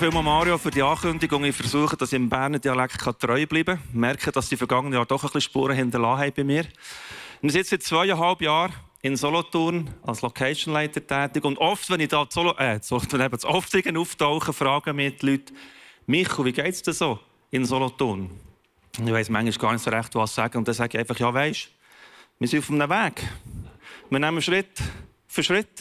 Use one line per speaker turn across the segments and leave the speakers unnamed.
Vielmals, Mario, für die Ankündigung. Ich versuche, dass ich im Berner Dialekt treu bleiben kann. Ich merke, dass die vergangenen Jahre doch ein bisschen Spuren hinterlassen haben bei mir. Wir sind seit zweieinhalb Jahren in Solothurn als Locationleiter tätig. Und oft, wenn ich da Solo, äh, Solothurn eben oft auftauche, fragen mich die Leute, Micho, wie geht es dir so in Solothurn? Ich weiß manchmal gar nicht so recht, was sagen. Und dann sage ich einfach, ja, weisst, wir sind auf einem Weg. Wir nehmen Schritt für Schritt.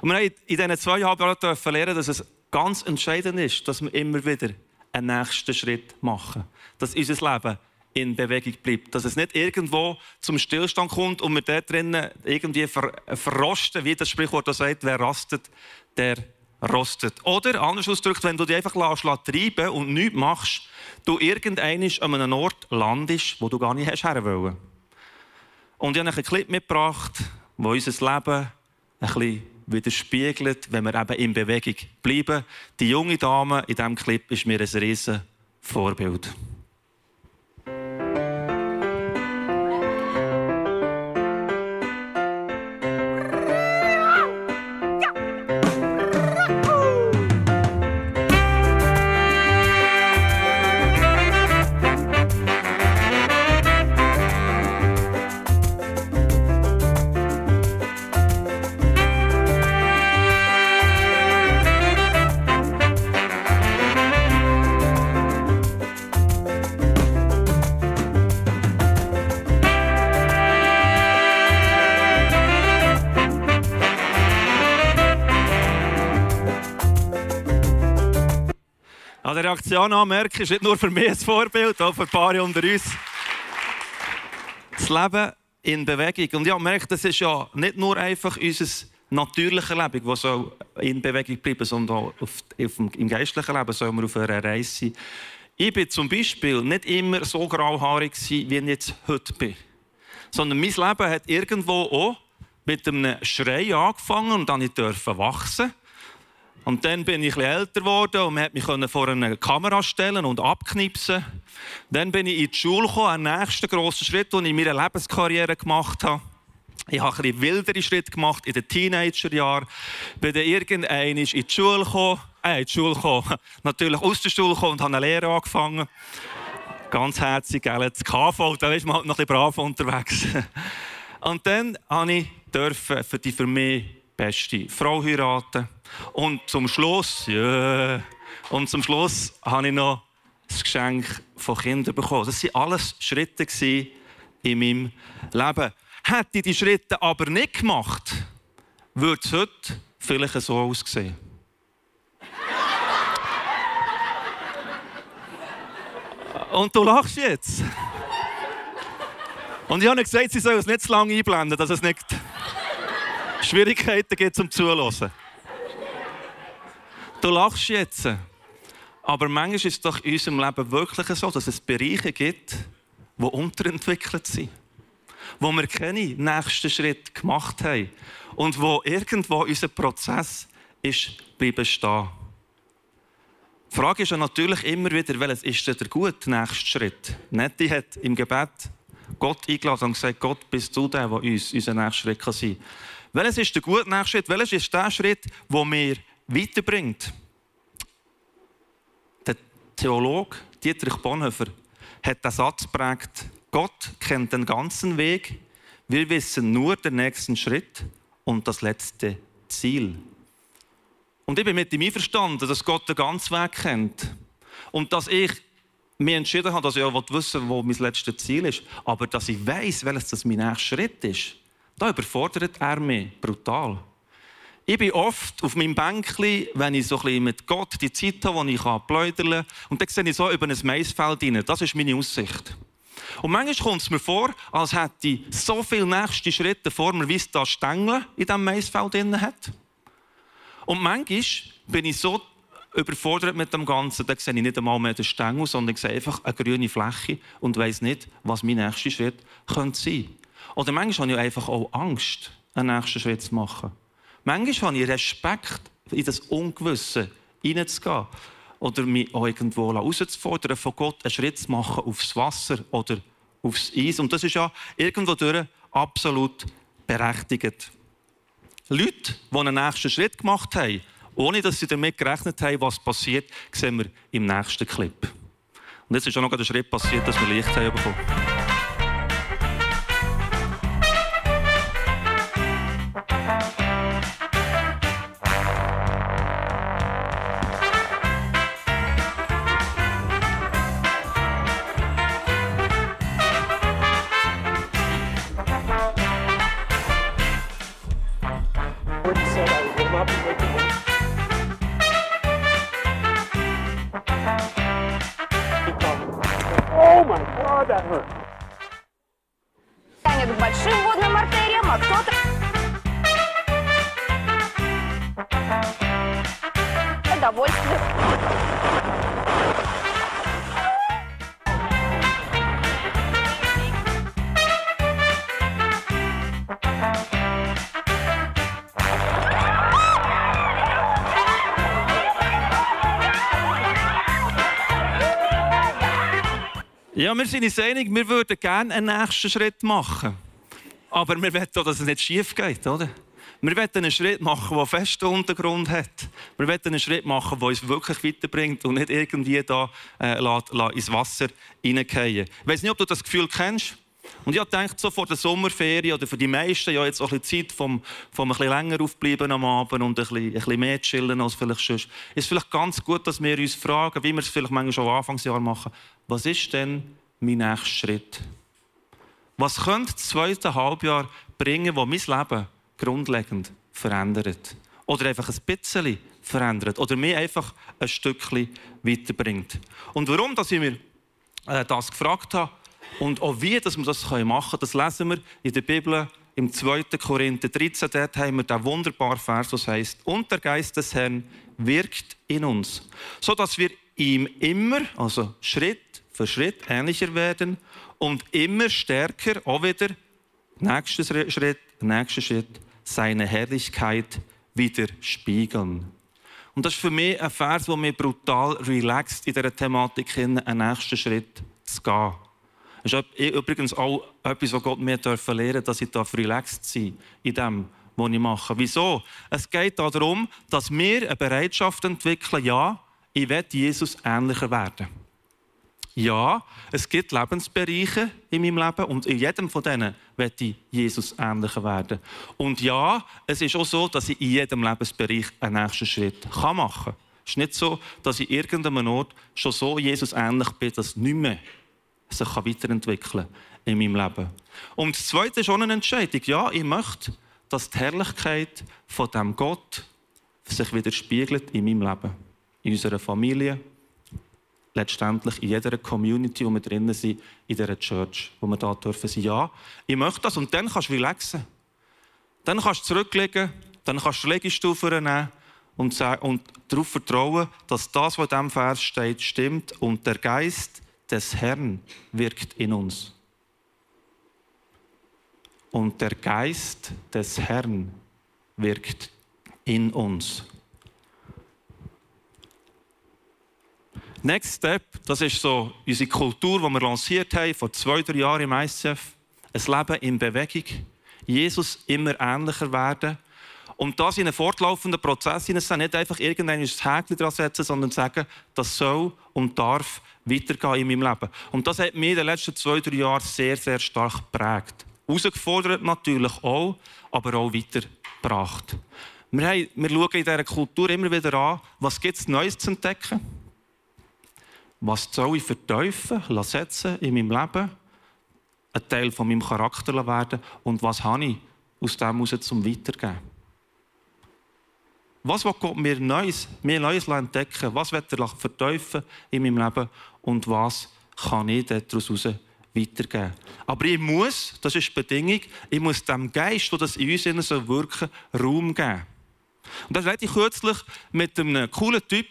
Und wir haben in diesen zweieinhalb Jahren lernen, dass es ganz entscheidend ist, dass wir immer wieder einen nächsten Schritt machen. Dass unser Leben in Bewegung bleibt. Dass es nicht irgendwo zum Stillstand kommt und wir dort drinnen irgendwie ver verrosten, wie das Sprichwort da sagt, wer rastet, der rostet. Oder, anders ausgedrückt, wenn du dich einfach lässt, treiben und nichts machst, du irgendeinmal an einem Ort landest, wo du gar nicht hast wollen. Und ich habe einen Clip mitgebracht, wo unser Leben ein bisschen widerspiegelt, wenn wir eben in Bewegung bleiben. Die junge Dame in diesem Clip ist mir ein riesen Vorbild. Reaktion anmerken, ist nicht nur für mich ein Vorbild, auch für ein paar unter uns. Das Leben in Bewegung. Und ich habe gemerkt, das ist ja nicht nur einfach unser natürliches Leben, das in Bewegung bleiben sondern auch auf, auf, im geistlichen Leben sollen wir auf einer Reise sein. Ich bin zum Beispiel nicht immer so grauhaarig, wie ich jetzt heute bin. Sondern mein Leben hat irgendwo auch mit einem Schrei angefangen und dann durfte wachsen. Und dann bin ich etwas älter geworden und man hat mich vor eine Kamera stellen und abknipsen. Dann bin ich in die Schule gekommen, ein nächster grosser Schritt, den ich in meiner Lebenskarriere gemacht habe. Ich habe ein wildere Schritte gemacht in den Teenagerjahren. Bin dann irgendwann in die Schule gekommen, äh, in die Schule gekommen, natürlich aus der Schule gekommen und habe eine Lehre angefangen. Ganz herzig, gell? Das KV, da ist man halt noch ein brav unterwegs. Und dann durfte ich für die für mich beste Frau heiraten. Und zum Schluss, ja, und zum Schluss habe ich noch das Geschenk von Kindern bekommen. Das waren alles Schritte in meinem Leben. Hätte ich die Schritte aber nicht gemacht, würde es heute vielleicht so aussehen. Und du lachst jetzt. Und ich habe gesagt, sie soll es nicht zu lange einblenden, dass es nicht Schwierigkeiten gibt zum Zuhören. Du lachst jetzt. Aber manchmal ist es doch in unserem Leben wirklich so, dass es Bereiche gibt, die unterentwickelt sind. Wo wir keine nächsten Schritt gemacht haben. Und wo irgendwo unser Prozess ist bleiben stehen. Die Frage ist ja natürlich immer wieder, welches ist denn der gute nächste Schritt? Nettie hat im Gebet Gott eingeladen und gesagt, Gott, bist du der, der uns unser nächster Schritt sein kann. Welches ist der gute nächste Schritt? Welches ist der Schritt, der wir weiterbringt. Theologe Dietrich Bonhoeffer hat den Satz geprägt, Gott kennt den ganzen Weg, wir wissen nur den nächsten Schritt und das letzte Ziel. Und ich bin mit ihm einverstanden, dass Gott den ganzen Weg kennt. Und dass ich mich entschieden habe, dass ich auch wissen wo mein letztes Ziel ist, aber dass ich weiß, welches das mein nächster Schritt ist, da überfordert er mich brutal. Ich bin oft auf meinem Bänkchen, wenn ich so ein bisschen mit Gott die Zeit habe, wo ich pläudern kann, und dann sehe ich so über ein Maisfeld rein. Das ist meine Aussicht. Und manchmal kommt es mir vor, als hätte ich so viele nächste Schritte vor mir, wie es da Stängel in diesem Maisfeld drin hat. Und manchmal bin ich so überfordert mit dem Ganzen, dann sehe ich nicht einmal mehr den Stängel, sondern sehe einfach eine grüne Fläche und weiß nicht, was mein nächster Schritt könnte sein könnte. Oder manchmal habe ich einfach auch Angst, einen nächsten Schritt zu machen. Manchmal habe ich Respekt, in das Ungewisse hineinzugehen. Oder mich auch irgendwo herauszufordern, von Gott einen Schritt zu machen aufs Wasser oder aufs Eis. Und das ist ja irgendwo durch absolut berechtigt. Leute, die einen nächsten Schritt gemacht haben, ohne dass sie damit gerechnet haben, was passiert, sehen wir im nächsten Clip. Und jetzt ist auch noch der Schritt passiert, dass wir Licht haben bekommen. Ja, wir sind uns einig, wir würden gerne einen nächsten Schritt machen. Aber wir wollen auch, dass es nicht schief geht, oder? Wir wollen einen Schritt machen, der festen Untergrund hat. Wir wollen einen Schritt machen, der uns wirklich weiterbringt und nicht irgendwie da äh, lässt, lässt ins Wasser hineingehen. Ich weiß nicht, ob du das Gefühl kennst. Und ich denke, so vor der Sommerferien oder für die meisten ja jetzt auch ein bisschen Zeit vom, vom ein bisschen länger aufbleiben am Abend und ein bisschen, ein bisschen mehr chillen als vielleicht sonst, ist vielleicht ganz gut, dass wir uns fragen, wie wir es vielleicht manchmal schon Anfangsjahr machen, was ist denn mein nächster Schritt? Was könnte das zweite Halbjahr bringen, das mein Leben grundlegend verändert? Oder einfach ein bisschen verändert? Oder mir einfach ein Stückchen weiterbringt? Und warum, dass ich mir äh, das gefragt habe und auch wie dass wir das machen können, das lesen wir in der Bibel im 2. Korinther 13. Dort haben wir den wunderbaren Vers, das heißt: Und der Geist des Herrn wirkt in uns, so dass wir ihm immer, also Schritt für Schritt ähnlicher werden und immer stärker auch wieder nächster Schritt, nächster Schritt seine Herrlichkeit wieder spiegeln. Und das ist für mich ein Vers, der mich brutal relaxt in dieser Thematik einen nächsten Schritt zu gehen. Das ist übrigens auch etwas, was Gott mir lernen darf, dass ich relaxed sein in dem, was ich mache. Wieso? Es geht darum, dass wir eine Bereitschaft entwickeln, ja, ich will Jesus ähnlicher werden. Ja, es gibt Lebensbereiche in meinem Leben und in jedem von denen werde ich Jesus ähnlicher werden. Und ja, es ist auch so, dass ich in jedem Lebensbereich einen nächsten Schritt machen kann. Es ist nicht so, dass ich irgendeinem Ort schon so Jesus ähnlich bin, dass nicht mehr sich weiterentwickeln kann in meinem Leben. Und das Zweite ist auch eine Entscheidung. Ja, ich möchte, dass die Herrlichkeit von dem Gott sich widerspiegelt in meinem Leben, in unserer Familie, letztendlich in jeder Community, wo wir drinnen sind, in dieser Church, wo wir da dürfen sein. Ja, ich möchte das. Und dann kannst du relaxen. Dann kannst du zurücklegen, dann kannst du Legestufen nehmen und, und darauf vertrauen, dass das, was in diesem Vers steht, stimmt und der Geist des Herrn wirkt in uns. Und der Geist des Herrn wirkt in uns. Next Step, das ist so unsere Kultur, die wir lanciert haben vor zwei, drei Jahren im ICF. Ein Leben in Bewegung. Jesus immer ähnlicher werden. Und das in einen fortlaufenden Prozess hinein, nicht einfach irgendein Häkchen dran setzen, sondern sagen, das soll und darf weitergehen in meinem Leben. Und das hat mich in den letzten zwei, drei Jahren sehr, sehr stark geprägt. Herausgefordert natürlich auch, aber auch weitergebracht. Wir, haben, wir schauen in dieser Kultur immer wieder an, was gibt es Neues zu entdecken was soll ich verteufeln, setzen in meinem Leben, ein Teil von meinem Charakter werden und was habe ich aus dem heraus zum Weitergeben. Was will Gott mir Neues, mir Neues entdecken? Was wird er verteufeln in meinem Leben? Und was kann ich daraus weitergeben? Aber ich muss, das ist die Bedingung, ich muss dem Geist, der das in uns wirken Raum geben. Und das rede ich kürzlich mit einem coolen Typ,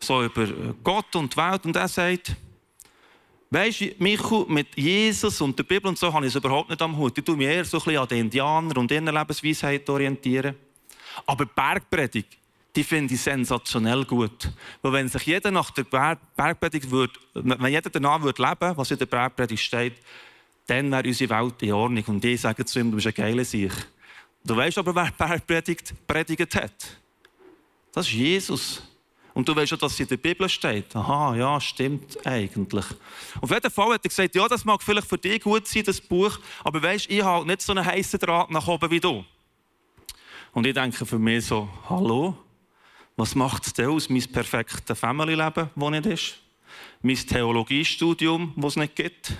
so über Gott und die Welt, und er sagt, Weißt du, Michu, mit Jesus und der Bibel und so habe ich es überhaupt nicht am Hut. Ich tue mich eher so ein bisschen an den Indianer und ihrer Lebensweisheit orientieren. Aber die Bergpredigt, die finde ich sensationell gut. Weil wenn sich jeder nach der Bergpredigt würde, wenn jeder danach würde leben, was in der Bergpredigt steht, dann wäre unsere Welt in Ordnung. Und ich sage zu ihm, du bist ein geiler Sieg. Du weißt aber, wer Bergpredigt predigt hat. Das ist Jesus. Und du weißt ja, dass es in der Bibel steht. Aha, ja, stimmt eigentlich. Auf jeden Fall hat er gesagt, ja, das mag vielleicht für dich gut sein, das Buch, aber weißt, ich habe nicht so einen heißen Draht nach oben wie du. Und ich denke für mich so, hallo, was macht es denn aus, mein perfektes Family-Leben, das nicht ist? Mein Theologiestudium, das es nicht gibt?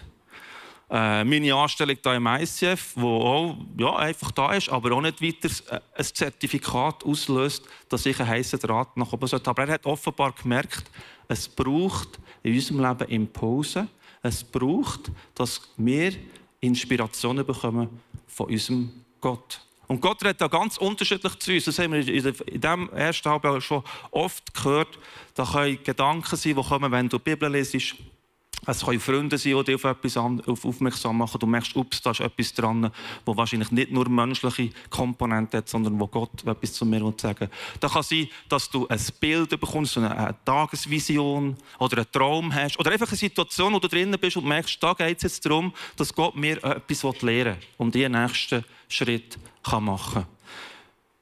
Äh, meine Anstellung hier im ICF, die auch ja, einfach da ist, aber auch nicht weiter äh, ein Zertifikat auslöst, dass ich einen heißen Draht nach oben sollte. Aber er hat offenbar gemerkt, es braucht in unserem Leben Impulse. Es braucht, dass wir Inspirationen bekommen von unserem Gott. Und Gott redet da ganz unterschiedlich zu uns. Das haben wir in diesem ersten Halbjahr schon oft gehört. Da können Gedanken sein, die kommen, wenn du die Bibel lesest es können Freunde sein, die dich auf etwas aufmerksam machen. Du merkst, ups, da ist etwas dran, wo wahrscheinlich nicht nur menschliche Komponenten hat, sondern wo Gott etwas zu mir sagen will. Da kann sein, dass du ein Bild bekommst, eine Tagesvision oder einen Traum hast. Oder einfach eine Situation, wo du drinnen bist und merkst, da geht es jetzt darum, dass Gott mir etwas lehren will und den nächsten Schritt machen kann.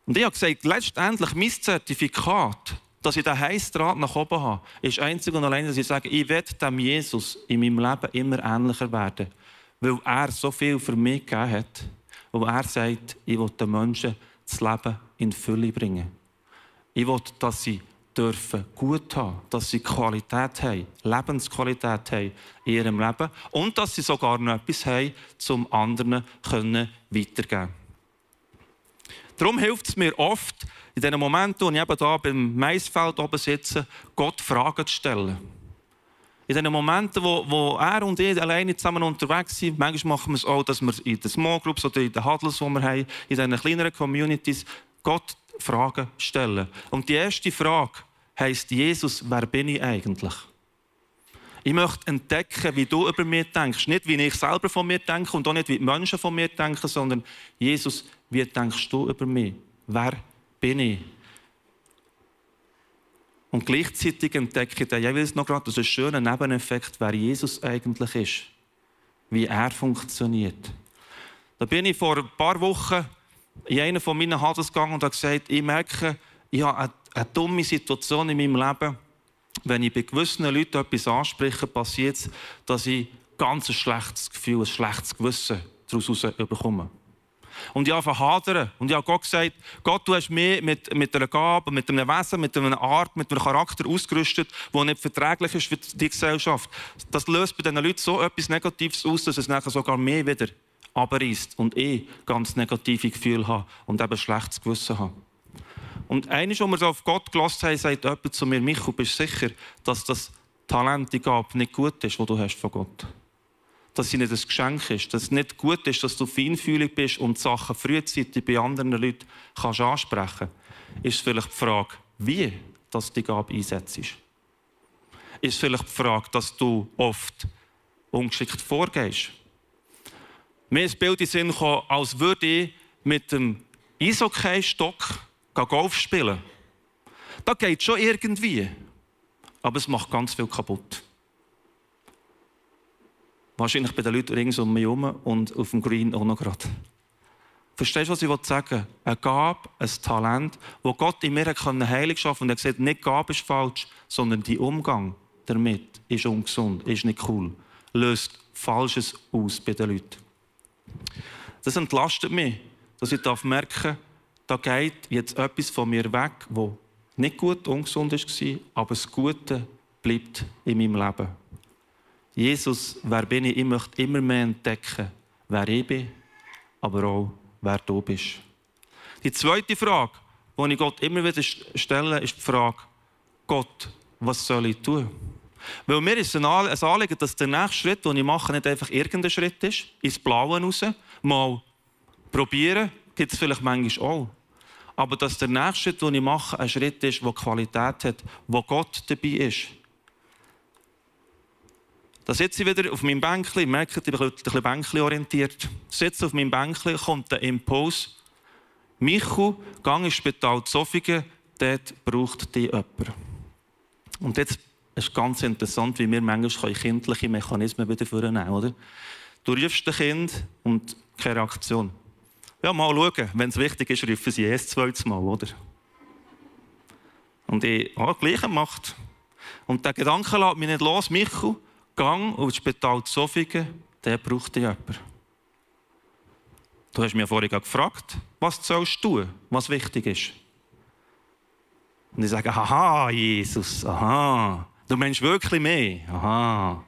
Und ich habe gesagt, letztendlich mein Zertifikat dass ich den Heißdraht nach oben habe, ist einzig und allein, dass ich sage, ich werde dem Jesus in meinem Leben immer ähnlicher werden. Weil er so viel für mich gegeben hat. Weil er sagt, ich will den Menschen das Leben in Fülle bringen. Ich will, dass sie dürfen gut haben, dass sie Qualität haben, Lebensqualität haben in ihrem Leben und dass sie sogar noch etwas haben, zum anderen können weitergeben. Darum hilft es mir oft, in den Momenten, wo ich eben hier beim Maisfeld oben sitze, Gott Fragen zu stellen. In den Momenten, wo, wo er und ich alleine zusammen unterwegs sind, manchmal machen wir es auch, dass wir in den Small Groups oder in den Huddles, die wir haben, in diesen kleineren Communities, Gott Fragen stellen. Und die erste Frage heisst, Jesus, wer bin ich eigentlich? Ich möchte entdecken, wie du über mich denkst. Nicht, wie ich selber von mir denke und auch nicht, wie die Menschen von mir denken, sondern Jesus, wie denkst du über mich? Wer bin ich? Und gleichzeitig entdecke ich dann jeweils noch gerade, dass ein Nebeneffekt, wer Jesus eigentlich ist. Wie er funktioniert. Da bin ich vor ein paar Wochen in einer von meinen Hadels gegangen und habe gesagt, ich merke, ich habe eine, eine dumme Situation in meinem Leben. Wenn ich bei gewissen Leuten etwas anspreche, passiert es, dass ich ganz ein schlechtes Gefühl, ein schlechtes Gewissen daraus bekomme. Und ich habe hadern. Und ich habe Gott gesagt, Gott, du hast mich mit, mit einer Gabe, mit einem Wesen, mit einer Art, mit einem Charakter ausgerüstet, der nicht verträglich ist für die Gesellschaft. Das löst bei diesen Leuten so etwas Negatives aus, dass es nachher sogar mehr wieder abreißt und ich ganz negative Gefühle habe und eben schlechtes Gewissen habe. Und eines, als wir so auf Gott gelassen haben, sagt jemand zu mir, Michael, bist du sicher, dass das Talent, die Gabe nicht gut ist, das du hast von Gott hast? Dass nicht ein Geschenk ist, dass es nicht gut ist, dass du feinfühlig bist und Sachen frühzeitig bei anderen Leuten kannst ansprechen kannst, ist vielleicht die Frage, wie dass die Gabe einsetzt. Ist vielleicht die Frage, dass du oft ungeschickt vorgehst. Mir ist das Bild in Sinn gekommen, als würde ich mit dem Eishockey-Stock Golf spielen. Das geht schon irgendwie, aber es macht ganz viel kaputt. Wahrscheinlich bei den Leuten rings um mich herum und auf dem Green auch noch gerade. Verstehst du, was ich sagen will? Eine Gabe, ein Talent, das Gott in mir heilig schaffen kann. Und er sagt, nicht Gabe ist falsch, sondern der Umgang damit ist ungesund, ist nicht cool. Löst Falsches aus bei den Leuten. Das entlastet mich, dass ich merken darf, da geht jetzt etwas von mir weg, das nicht gut, ungesund war, aber das Gute bleibt in meinem Leben. Jesus, wer bin ich? Ich möchte immer mehr entdecken, wer ich bin, aber auch, wer du bist. Die zweite Frage, die ich Gott immer wieder stelle, ist die Frage, Gott, was soll ich tun? Weil mir ist ein Anliegen, dass der nächste Schritt, den ich mache, nicht einfach irgendein Schritt ist, ins Blaue raus, mal probieren, gibt es vielleicht manchmal auch. Aber dass der nächste Schritt, den ich mache, ein Schritt ist, der Qualität hat, wo Gott dabei ist. Da sitze ich wieder auf meinem Bänkchen, merke, ich bin ein bisschen Bänkchen orientiert. Sitze auf meinem Bänkchen, kommt der Impuls. Michu, gang ins Spital Zofingen, dort braucht dich jemand. Und jetzt ist es ganz interessant, wie wir manchmal kindliche Mechanismen wieder vornehmen oder? Du rufst das Kind und keine Reaktion. Ja, mal schauen. Wenn es wichtig ist, rufen sie erst zweites Mal, oder? Und ich habe ah, gleich gemacht. Und der Gedanke lässt mich nicht los. Michael, gang aufs Spital Zofingen, der braucht jemand. Du hast mich vorhin gefragt, was sollst du tun, was wichtig ist. Und ich sage, aha, Jesus, aha. Du meinst wirklich mehr, aha.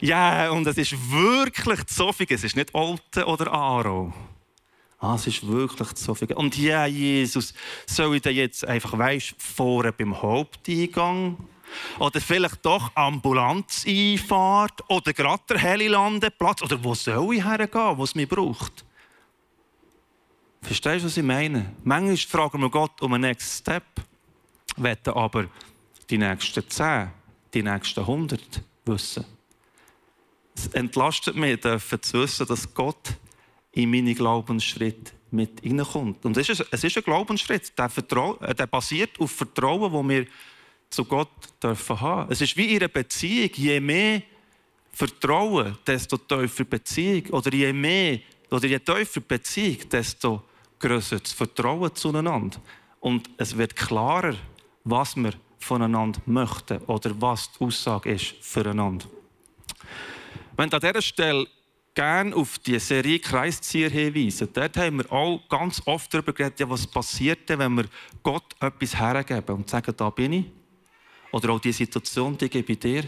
Ja, und es ist wirklich Zofingen, es ist nicht Alte oder Aro. Ah, es ist wirklich so. Und ja, Jesus, soll ich denn jetzt einfach, weißt, vorne beim Haupteingang? Oder vielleicht doch Ambulanzeinfahrt? Oder gerade der Helilandeplatz? Oder wo soll ich hergehen, wo es mich braucht? Verstehst du, was ich meine? Manchmal fragen wir Gott um einen Next Step, wollen aber die nächsten zehn, die nächsten hundert wissen. Es entlastet mich, zu wissen, dass Gott in meine Glaubensschritte mit hineinkommt. Und es ist, es ist ein Glaubensschritt, der, äh, der basiert auf Vertrauen, das wir zu Gott dürfen haben. Es ist wie einer Beziehung. Je mehr Vertrauen, desto tiefer Beziehung. Oder je mehr oder je tiefer Beziehung, desto größer das Vertrauen zueinander. Und es wird klarer, was wir voneinander möchten oder was die Aussage ist füreinander. Wenn an dieser Stelle gerne auf die Serie Kreiszieher hinweisen. Dort haben wir auch ganz oft darüber geredet, ja, was passiert, wenn wir Gott etwas hergeben und sagen, da bin ich. Oder auch die Situation, die ich dir.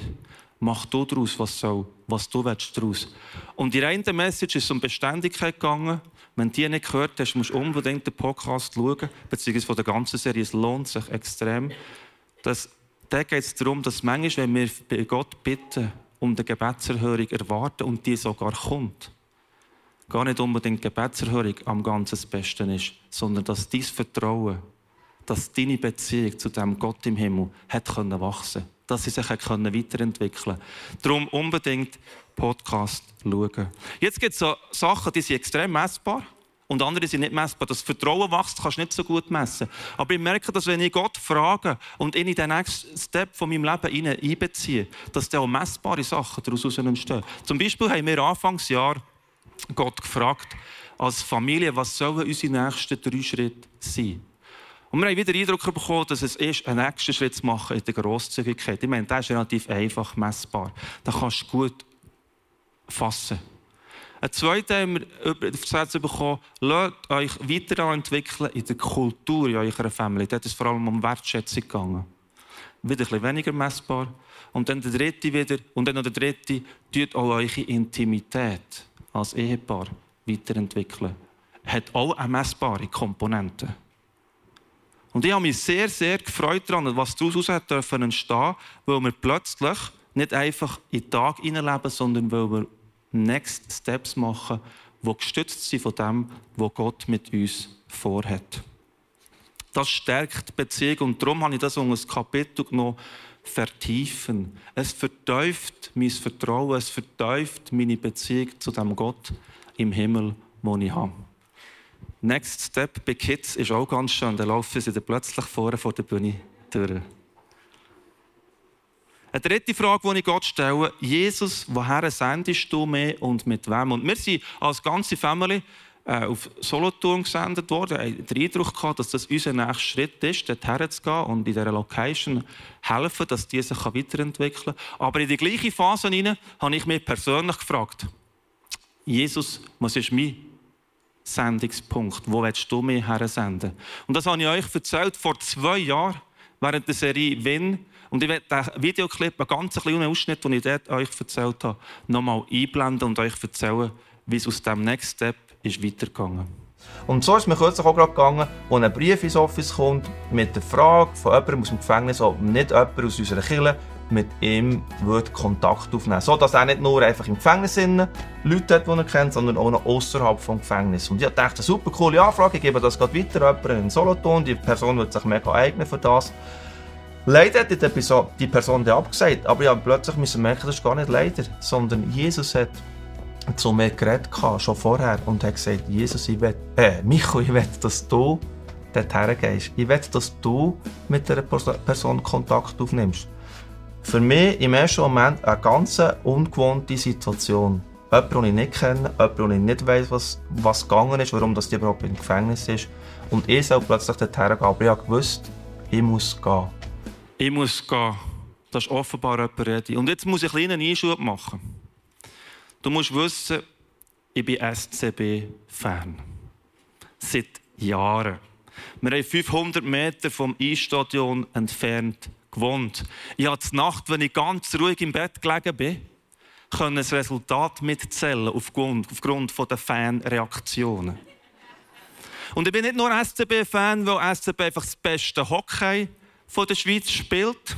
Mach du daraus, was, soll, was du willst. Und die eine Message ist um Beständigkeit gegangen. Wenn du die nicht gehört hast, musst du unbedingt den Podcast schauen, beziehungsweise von der ganzen Serie. Es lohnt sich extrem. Das, da geht es darum, dass manchmal, wenn wir bei Gott bitten, um die Gebetserhörung erwarten und die sogar kommt. Gar nicht unbedingt die Gebetserhörung am ganzen das Beste ist, sondern dass dein Vertrauen, dass deine Beziehung zu dem Gott im Himmel hat können wachsen, dass sie sich können weiterentwickeln. Darum unbedingt Podcast schauen. Jetzt gibt es so Sachen, die sind extrem messbar und andere sind nicht messbar. Das Vertrauen wächst, kannst du nicht so gut messen. Aber ich merke, dass wenn ich Gott frage und ihn in den nächsten Step von meinem Leben einbeziehe, dass da auch messbare Sachen daraus entstehen. Zum Beispiel haben wir Anfangsjahr Gott gefragt, als Familie, was sollen unsere nächsten drei Schritte sein? Und wir haben wieder den Eindruck bekommen, dass es ist, einen nächsten Schritt zu machen in der Grosszügigkeit. Ich meine, das ist relativ einfach messbar. Da kannst du gut fassen. Ein zweiter haben wir aufs Herz bekommen, lasst euch weiterentwickeln in der Kultur in eurer Familie. Dort ist es vor allem um Wertschätzung gegangen. Wieder ein bisschen weniger messbar. Und dann der dritte wieder, und dann noch der dritte, tut auch eure Intimität als Ehepaar weiterentwickeln. Hat auch eine messbare Komponente. Und ich habe mich sehr, sehr gefreut daran, was daraus hat entstehen, weil wir plötzlich nicht einfach in den Tag hineinleben, sondern weil wir Next Steps machen, die gestützt sind von dem, was Gott mit uns vorhat. Das stärkt die Beziehung und darum habe ich das unter das Kapitel genommen, vertiefen. Es verteuft mein Vertrauen, es verteuft meine Beziehung zu dem Gott im Himmel, den ich habe. Next Step bei Kids ist auch ganz schön. Da laufen sie dann plötzlich vorne vor der Bühne durch. Eine dritte Frage, die ich Gott stelle, Jesus, woher sendest du mich und mit wem? Und wir sind als ganze Familie äh, auf Solothurn gesendet worden. Wir hatten den Eindruck, gehabt, dass das unser nächster Schritt ist, dorthin zu gehen und in dieser Location helfen, dass die sich weiterentwickeln kann. Aber in die gleiche Phase hinein habe ich mich persönlich gefragt, Jesus, was ist mein Sendungspunkt? Wo willst du mich her senden? Und das habe ich euch erzählt vor zwei Jahren während der Serie Win. Und ich werde den Videoclip, einen ganz kleinen Ausschnitt, den ich dort euch erzählt habe, nochmal einblenden und euch erzählen, wie es aus dem Next Step ist weitergegangen
Und so ist mir kürzlich auch gerade gegangen, wo ein Brief ins Office kommt mit der Frage von jemandem aus dem Gefängnis, ob nicht jemand aus unserer Kirche mit ihm wird Kontakt aufnehmen So dass er nicht nur einfach im Gefängnis Leute hat, die er kennt, sondern auch noch außerhalb des Gefängnisses. Und ich dachte, eine super coole Anfrage, ich gebe das gerade weiter jemandem in Solothurn, die Person wird sich mega eignen für das. Leider hat die Person dann abgesagt, aber ja, plötzlich müssen merken, das ist gar nicht leider, sondern Jesus hat zu mir geredet, schon vorher, und hat gesagt, Jesus, ich will, äh, Micho, ich will, dass du dorthin gehst. Ich will, dass du mit dieser Person Kontakt aufnimmst. Für mich im ersten Moment eine ganz ungewohnte Situation. Jemand, den ich nicht kenne, jemand, den ich nicht weiss, was, was gegangen ist, warum das die überhaupt im Gefängnis ist. Und ich soll plötzlich dorthin gehen. Aber ich habe gewusst, ich muss gehen.
Ich muss gehen. Das ist offenbar jemand ready. Und jetzt muss ich einen kleinen Einschub machen. Du musst wissen, ich bin SCB-Fan. Seit Jahren. Wir haben 500 Meter vom Eisstadion entfernt gewohnt. Ich habe die Nacht, wenn ich ganz ruhig im Bett gelegen bin, können das Resultat mitzählen aufgrund, aufgrund der Fanreaktionen. Und ich bin nicht nur SCB-Fan, weil SCB einfach das beste Hockey der Schweiz spielt,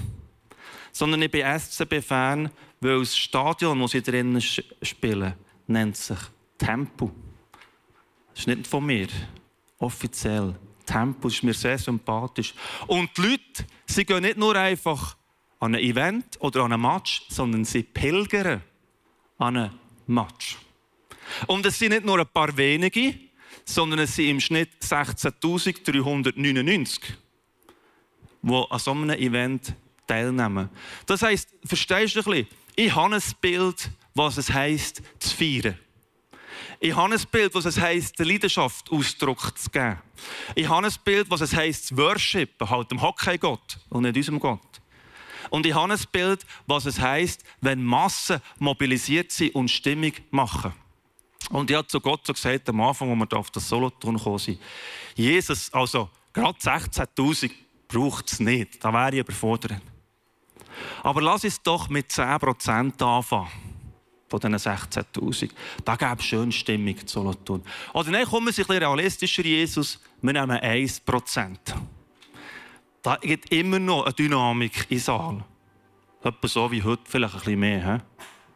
sondern ich bin SCB-Fan, weil das Stadion, wo sie drinnen spielen, nennt sich Tempo. Das ist nicht von mir, offiziell. Tempo ist mir sehr sympathisch. Und die Leute, sie gehen nicht nur einfach an ein Event oder an einen Match, sondern sie pilgern an einen Match. Und es sind nicht nur ein paar wenige, sondern es sind im Schnitt 16.399, die an so einem Event teilnehmen. Das heisst, verstehst du ein bisschen? Ich habe ein Bild, was es heisst, zu feiern. Ich habe ein Bild, was es heisst, Leidenschaft Ausdruck zu geben. Ich habe ein Bild, was es heisst, zu worshipen, halt dem Hockey-Gott und nicht unserem Gott. Und ich habe ein Bild, was es heisst, wenn Massen mobilisiert sind und Stimmung machen. Und ich habe zu Gott so gesagt, am Anfang, wo wir auf das Solothurn gekommen sind, Jesus, also gerade 16'000 braucht es nicht, da wäre ich überfordert. Aber lass uns doch mit 10% anfangen. Von diesen 16.000. Da gäbe es schön Stimmung zu Solothurn. Oder nein, kommen wir ein bisschen realistischer, Jesus. Wir nehmen 1%. Da gibt immer noch eine Dynamik in Saal. Etwa so wie heute, vielleicht ein bisschen mehr. He?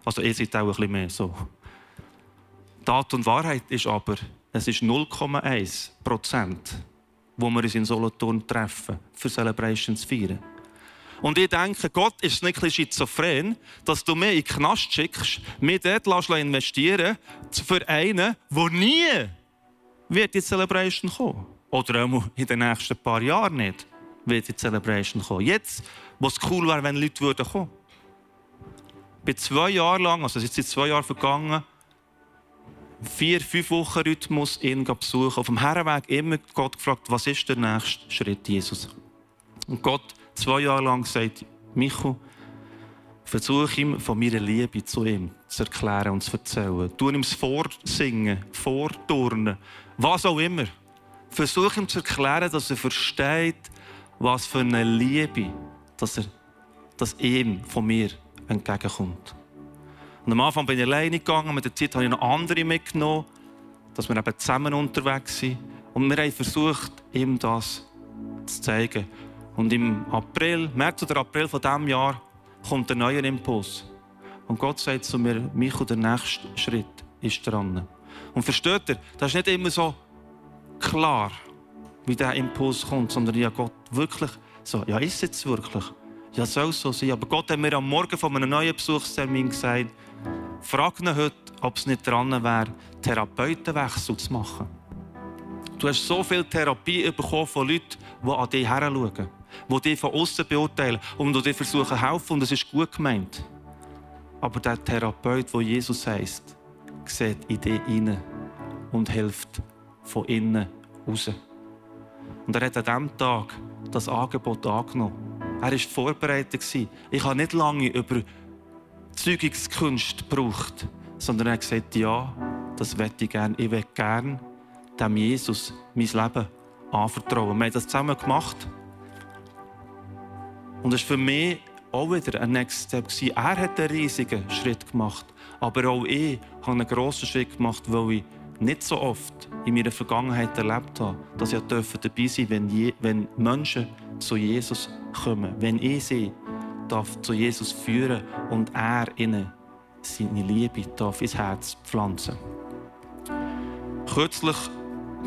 Also ihr seid auch ein bisschen mehr so. Tat und Wahrheit ist aber, es ist 0,1% wo wir uns in Solothurn treffen, für Celebrations feiern. Und ich denke, Gott ist nicht ein schizophren, dass du mich in den Knast schickst, mich dort investieren für einen, der nie wird in die Celebration kommen. Oder auch in den nächsten paar Jahren nicht wird in die Celebration kommen. Jetzt, wo es cool wäre, wenn Leute würden kommen. Ich bin zwei Jahre lang, also es sind zwei Jahre vergangen, vier, fünf Wochen Rhythmus ihn besuchen. Auf dem Herrenweg immer Gott gefragt, was ist der nächste Schritt, Jesus? Und Gott zwei Jahre lang gesagt, Micho, versuche ihm von meiner Liebe zu ihm zu erklären und zu erzählen. Tu ihm es vorsingen, vorturnen, was auch immer. Versuche ihm zu erklären, dass er versteht, was für eine Liebe, dass er, dass ihm von mir entgegenkommt. Und am Anfang bin ich alleine gegangen, mit der Zeit habe ich noch andere mitgenommen, dass wir eben zusammen unterwegs sind. Und wir haben versucht, ihm das zu zeigen. Und im April, März oder April von diesem Jahr kommt ein neuer Impuls. Und Gott sagt zu mir, Micho, der nächste Schritt ist dran. Und versteht ihr, das ist nicht immer so klar, wie dieser Impuls kommt, sondern ja, Gott wirklich so, ja, ist es jetzt wirklich? Ja, soll es so sein. Aber Gott hat mir am Morgen von einem neuen Besuchstermin gesagt, frag ihn heute, ob es nicht dran wäre, Therapeutenwechsel zu machen. Du hast so viel Therapie bekommen von Leuten, die an dich heranschauen die dich von außen beurteilen und die dir versuchen helfen. Und es ist gut gemeint. Aber der Therapeut, der Jesus heißt, sieht in dich hinein und hilft von innen raus. Und er hat an diesem Tag das Angebot angenommen. Er war vorbereitet. Ich habe nicht lange über Zeugungskunst gebraucht, sondern er hat gesagt, ja, das möchte ich gerne. Ich möchte gerne dem Jesus mein Leben anvertrauen. Wir haben das zusammen gemacht. Und das war für mich auch wieder ein Next Step. Er hat einen riesigen Schritt gemacht. Aber auch ich habe einen grossen Schritt gemacht, weil ich nicht so oft in meiner Vergangenheit erlebt habe, dass ich dabei sein je, wenn Menschen zu Jesus kommen. Wenn ich sie darf zu Jesus führen und er ihnen seine Liebe darf ins Herz pflanzen. Kürzlich,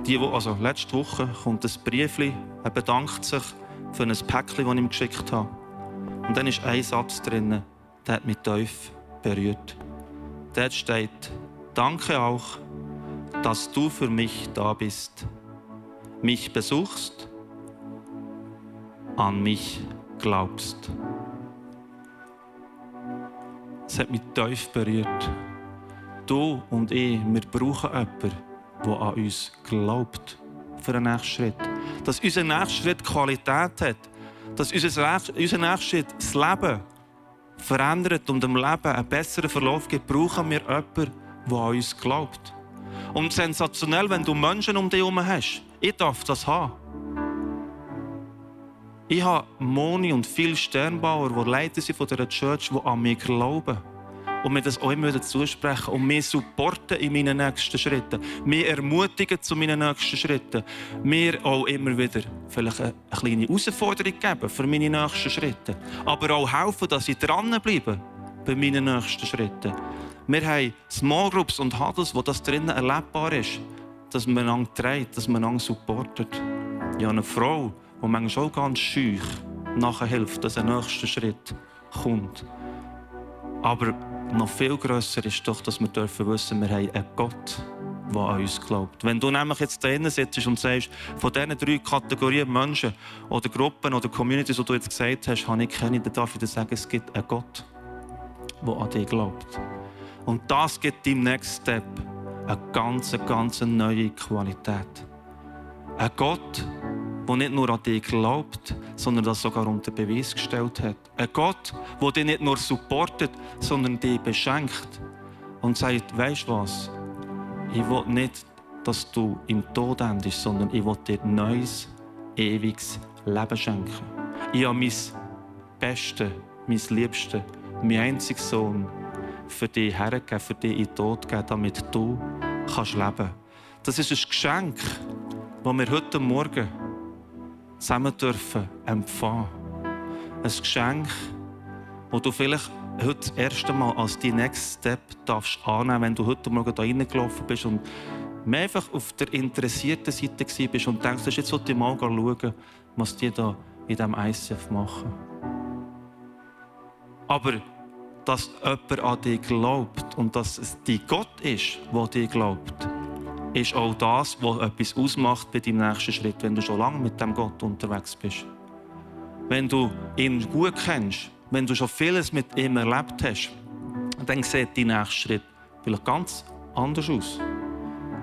die, also letzte Woche, kommt ein Briefli. Er bedankt sich für ein Päckchen, das ich ihm geschickt habe. Und dann ist ein Satz drin, der hat mich tief berührt. Dort steht, danke auch, dass du für mich da bist, mich besuchst, an mich glaubst. Es hat mich tief berührt. Du und ich, wir brauchen jemanden, der an uns glaubt für den nächsten Schritt. Dass unser nächster Schritt Qualität hat. Dass unser, unser nächster Schritt das Leben verändert und dem Leben einen besseren Verlauf gibt, brauchen wir jemanden, der an uns glaubt. Und sensationell, wenn du Menschen um dich herum hast. Ich darf das haben. Ich habe Moni und viele Sternbauer, die Leiter sind von dieser Church, die an mich glauben. Und mir das auch immer zusprechen und mich supporten in meinen nächsten Schritten. Mich ermutigen zu meinen nächsten Schritten. Mir auch immer wieder vielleicht eine kleine Herausforderung geben für meine nächsten Schritte. Aber auch helfen, dass ich dranbleibe bei meinen nächsten Schritten. Wir haben Small Groups und Huddles, wo das drinnen erlebbar ist, dass man einander trägt, dass man einander supportet. Ich habe eine Frau, die manchmal auch ganz schüch nachher hilft, dass ein nächster Schritt kommt. Aber noch viel grösser ist doch, dass wir dürfen wissen, wir haben einen Gott, der an uns glaubt. Wenn du nämlich jetzt da sitzt und sagst, von diesen drei Kategorien Menschen oder Gruppen oder Communities, die du jetzt gesagt hast, habe ich keine, dann darf ich dir sagen, es gibt einen Gott, der an dich glaubt. Und das gibt im Next Step eine ganz, ganz neue Qualität. Ein Gott, der nicht nur an dich glaubt, sondern das sogar unter Beweis gestellt hat. Ein Gott, der dich nicht nur supportet, sondern dich beschenkt und sagt, weißt du was? Ich will nicht, dass du im Tod endest, sondern ich will dir neues, ewiges Leben schenken. Ich habe mein Bestes, mein Liebstes, mein einziger Sohn, für dich hergegeben, für dich in den Tod gegeben, damit du kannst leben kannst. Das ist ein Geschenk, das wir heute Morgen zusammen dürfen empfangen. Ein Geschenk, das du vielleicht heute das erste Mal als die Next Step darfst annehmen, wenn du heute Morgen da reingelaufen bist und mehr einfach auf der interessierten Seite bist und denkst, jetzt sollte ich mal schauen, was die da in diesem ICF machen. Aber dass jemand an dich glaubt und dass es die Gott ist, der dir glaubt, ist auch das, was etwas ausmacht bei deinem nächsten Schritt, wenn du schon lange mit dem Gott unterwegs bist. Wenn du ihn gut kennst, wenn du schon vieles mit ihm erlebt hast, dann sieht dein nächster Schritt vielleicht ganz anders aus.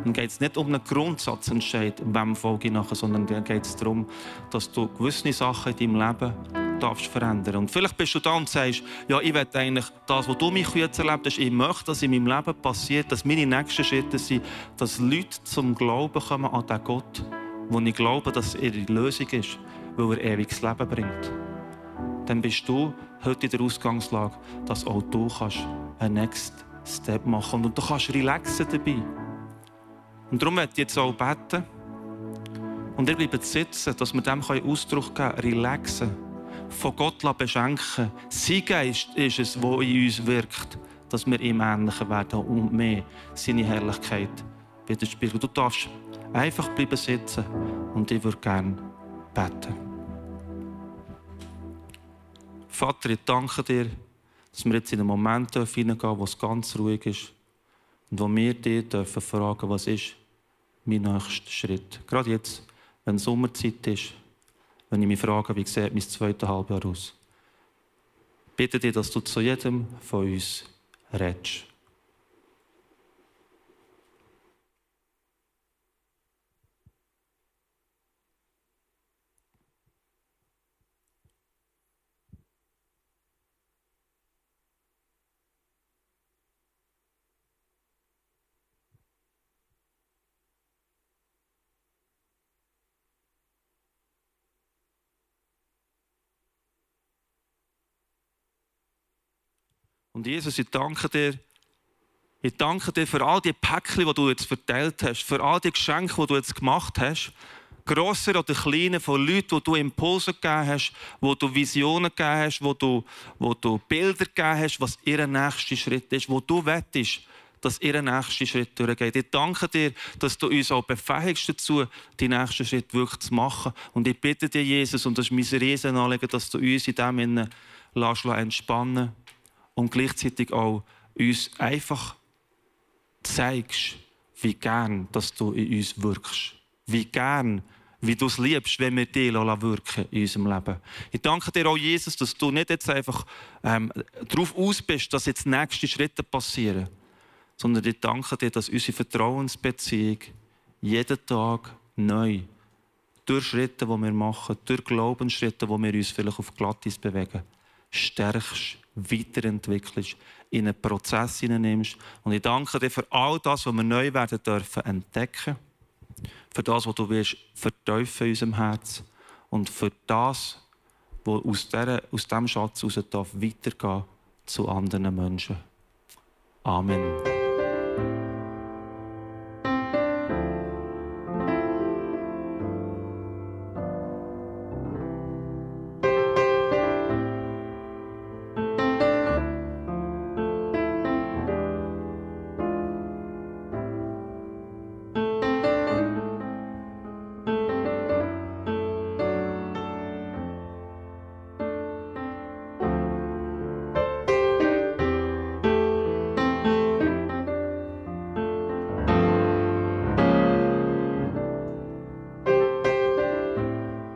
Dann geht es nicht um einen Grundsatzentscheid, wem folge ich nachher, sondern dann geht es darum, dass du gewisse Sachen in deinem Leben darfst verändern. Und vielleicht bist du da und sagst, ja, ich will eigentlich das, was du mich jetzt erlebt hast, ich möchte, dass in meinem Leben passiert, dass meine nächsten Schritte sind, dass Leute zum Glauben kommen an den Gott, wo ich glaube, dass er die Lösung ist, weil er ewiges Leben bringt. Dann bist du heute in der Ausgangslage, dass auch du kannst einen Next Step machen und du kannst relaxen dabei. Und darum möchte ich jetzt auch beten. Und ihr bleibt sitzen, dass wir dem Ausdruck geben können, relaxen von Gott beschenken. Sein Geist ist es, der in uns wirkt, dass wir ihm ähnlicher werden und mehr seine Herrlichkeit widerspiegeln. Du darfst einfach bleiben sitzen und ich würde gerne beten. Vater, ich danke dir, dass wir jetzt in einen Moment hineingehen wo es ganz ruhig ist und wo wir dich dürfen fragen, was ist mein nächster Schritt. Gerade jetzt, wenn Sommerzeit ist, wenn ich mich frage, wie sieht mein zweites Halbjahr aus. Bitte dich, dass du zu jedem von uns redest. Und Jesus, ich danke dir, ich danke dir für all die Päckchen, die du jetzt verteilt hast, für all die Geschenke, die du jetzt gemacht hast. Grosser oder kleiner, von Leuten, wo du Impulse gegeben hast, wo du Visionen gegeben hast, wo du, wo du Bilder gegeben hast, was ihr nächster Schritt ist, wo du wettest, dass ihr nächster Schritt durchgeht. Ich danke dir, dass du uns auch befähigst dazu, die nächsten Schritt wirklich zu machen. Und ich bitte dir, Jesus, und das ist mein Riesenanliegen, dass du uns in dem Innen entspannen und gleichzeitig auch uns einfach zeigst, wie gern dass du in uns wirkst. Wie gern, wie du es liebst, wenn wir dich wirken in unserem Leben. Ich danke dir auch, Jesus, dass du nicht jetzt einfach ähm, darauf aus bist, dass jetzt nächste Schritte passieren, sondern ich danke dir, dass unsere Vertrauensbeziehung jeden Tag neu durch Schritte, die wir machen, durch Glaubensschritte, wo wir uns vielleicht auf Glattis bewegen, stärkst, weiterentwickelst, in einen Prozess hineinnimmst. Und ich danke dir für all das, was wir neu werden dürfen entdecken. Für das, was du willst verteufeln in unserem Herz. Und für das, was aus diesem Schatz heraus darf weitergehen zu anderen Menschen. Amen.